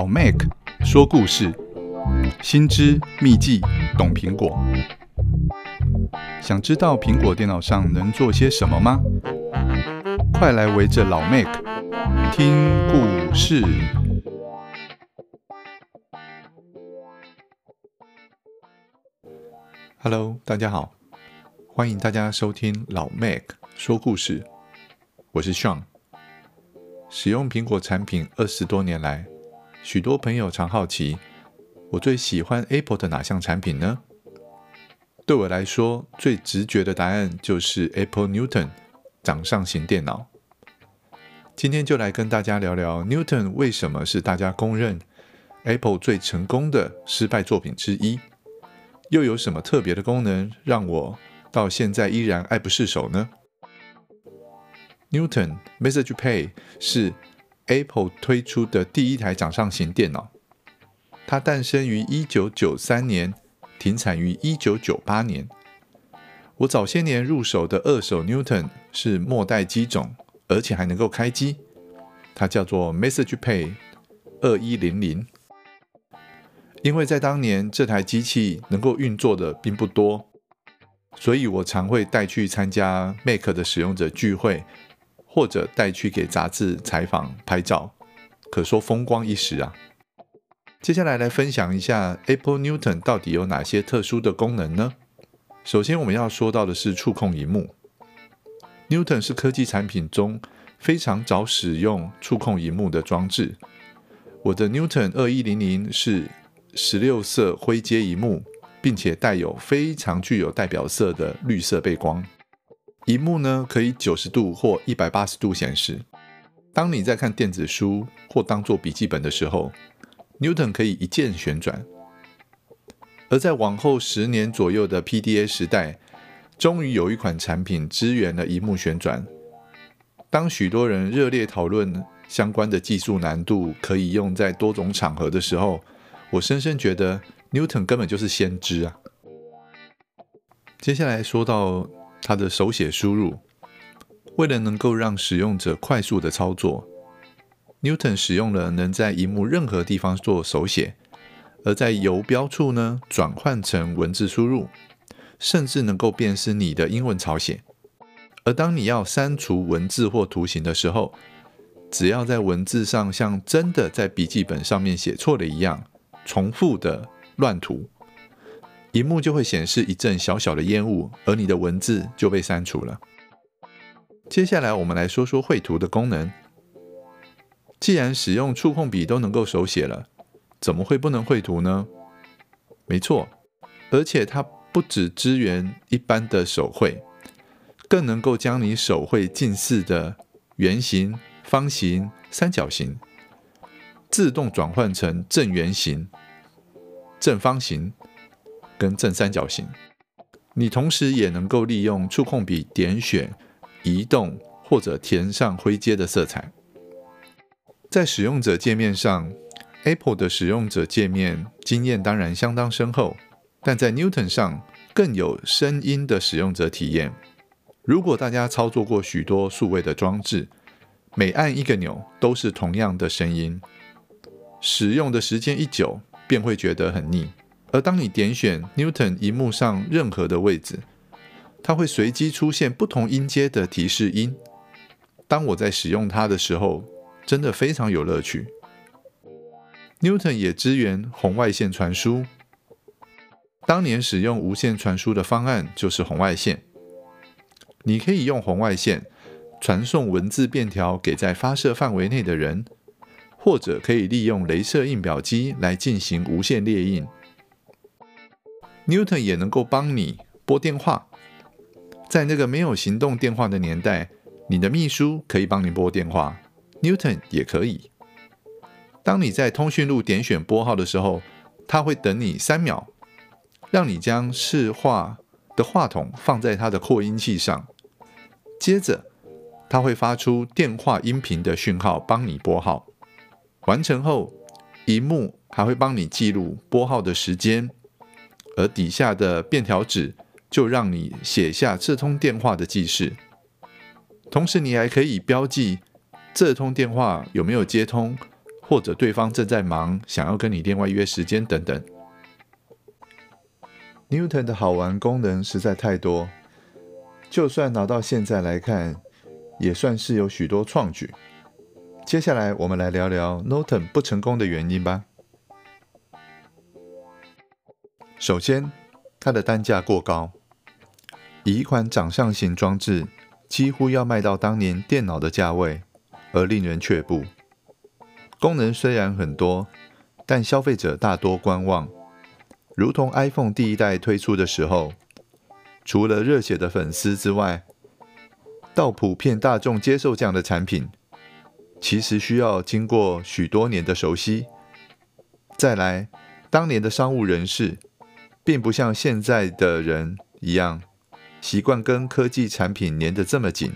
老 Mac 说故事，新知秘技懂苹果。想知道苹果电脑上能做些什么吗？快来围着老 Mac 听故事。Hello，大家好，欢迎大家收听老 Mac 说故事，我是 Sean。使用苹果产品二十多年来，许多朋友常好奇，我最喜欢 Apple 的哪项产品呢？对我来说，最直觉的答案就是 Apple Newton 掌上型电脑。今天就来跟大家聊聊 Newton 为什么是大家公认 Apple 最成功的失败作品之一，又有什么特别的功能让我到现在依然爱不释手呢？Newton MessagePay 是 Apple 推出的第一台掌上型电脑，它诞生于一九九三年，停产于一九九八年。我早些年入手的二手 Newton 是末代机种，而且还能够开机，它叫做 MessagePay 二一零零。因为在当年这台机器能够运作的并不多，所以我常会带去参加 Mac 的使用者聚会。或者带去给杂志采访拍照，可说风光一时啊。接下来来分享一下 Apple Newton 到底有哪些特殊的功能呢？首先我们要说到的是触控荧幕。Newton 是科技产品中非常早使用触控荧幕的装置。我的 Newton 二一零零是十六色灰阶荧幕，并且带有非常具有代表色的绿色背光。萤幕呢，可以九十度或一百八十度显示。当你在看电子书或当做笔记本的时候，Newton 可以一键旋转。而在往后十年左右的 PDA 时代，终于有一款产品支援了萤幕旋转。当许多人热烈讨论相关的技术难度可以用在多种场合的时候，我深深觉得 Newton 根本就是先知啊。接下来说到。它的手写输入，为了能够让使用者快速的操作，Newton 使用了能在荧幕任何地方做手写，而在游标处呢转换成文字输入，甚至能够辨识你的英文草写。而当你要删除文字或图形的时候，只要在文字上像真的在笔记本上面写错了一样，重复的乱涂。荧幕就会显示一阵小小的烟雾，而你的文字就被删除了。接下来，我们来说说绘图的功能。既然使用触控笔都能够手写了，怎么会不能绘图呢？没错，而且它不只支援一般的手绘，更能够将你手绘近似的圆形、方形、三角形，自动转换成正圆形、正方形。跟正三角形，你同时也能够利用触控笔点选、移动或者填上灰阶的色彩。在使用者界面上，Apple 的使用者界面经验当然相当深厚，但在 Newton 上更有声音的使用者体验。如果大家操作过许多数位的装置，每按一个钮都是同样的声音，使用的时间一久，便会觉得很腻。而当你点选 Newton 荧幕上任何的位置，它会随机出现不同音阶的提示音。当我在使用它的时候，真的非常有乐趣。Newton 也支援红外线传输。当年使用无线传输的方案就是红外线。你可以用红外线传送文字便条给在发射范围内的人，或者可以利用镭射印表机来进行无线列印。Newton 也能够帮你拨电话，在那个没有行动电话的年代，你的秘书可以帮你拨电话，Newton 也可以。当你在通讯录点选拨号的时候，它会等你三秒，让你将视话的话筒放在它的扩音器上，接着它会发出电话音频的讯号帮你拨号。完成后，荧幕还会帮你记录拨号的时间。而底下的便条纸就让你写下这通电话的记事，同时你还可以标记这通电话有没有接通，或者对方正在忙，想要跟你另外约时间等等。Newton 的好玩功能实在太多，就算拿到现在来看，也算是有许多创举。接下来我们来聊聊 Norton 不成功的原因吧。首先，它的单价过高，以一款掌上型装置几乎要卖到当年电脑的价位，而令人却步。功能虽然很多，但消费者大多观望。如同 iPhone 第一代推出的时候，除了热血的粉丝之外，到普遍大众接受这样的产品，其实需要经过许多年的熟悉。再来，当年的商务人士，并不像现在的人一样，习惯跟科技产品粘得这么紧，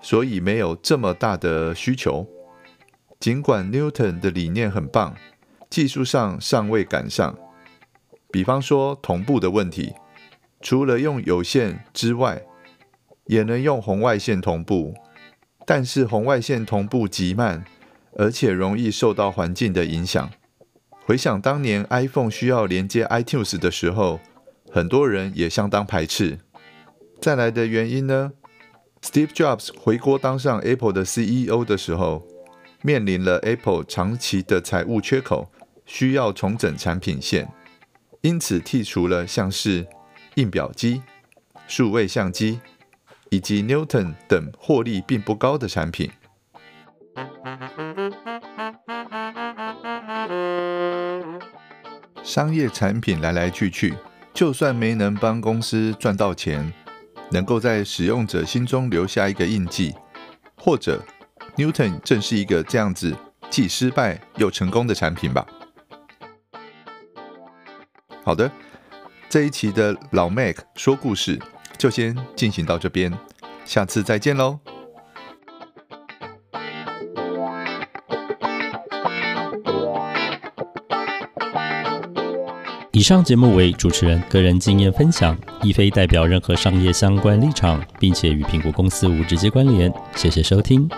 所以没有这么大的需求。尽管 Newton 的理念很棒，技术上尚未赶上。比方说同步的问题，除了用有线之外，也能用红外线同步，但是红外线同步极慢，而且容易受到环境的影响。回想当年 iPhone 需要连接 iTunes 的时候，很多人也相当排斥。再来的原因呢？Steve Jobs 回国当上 Apple 的 CEO 的时候，面临了 Apple 长期的财务缺口，需要重整产品线。因此，剔除了像是印表机、数位相机以及 Newton 等获利并不高的产品。商业产品来来去去，就算没能帮公司赚到钱，能够在使用者心中留下一个印记，或者 Newton 正是一个这样子既失败又成功的产品吧。好的，这一期的老 Mac 说故事就先进行到这边，下次再见喽。以上节目为主持人个人经验分享，亦非代表任何商业相关立场，并且与苹果公司无直接关联。谢谢收听。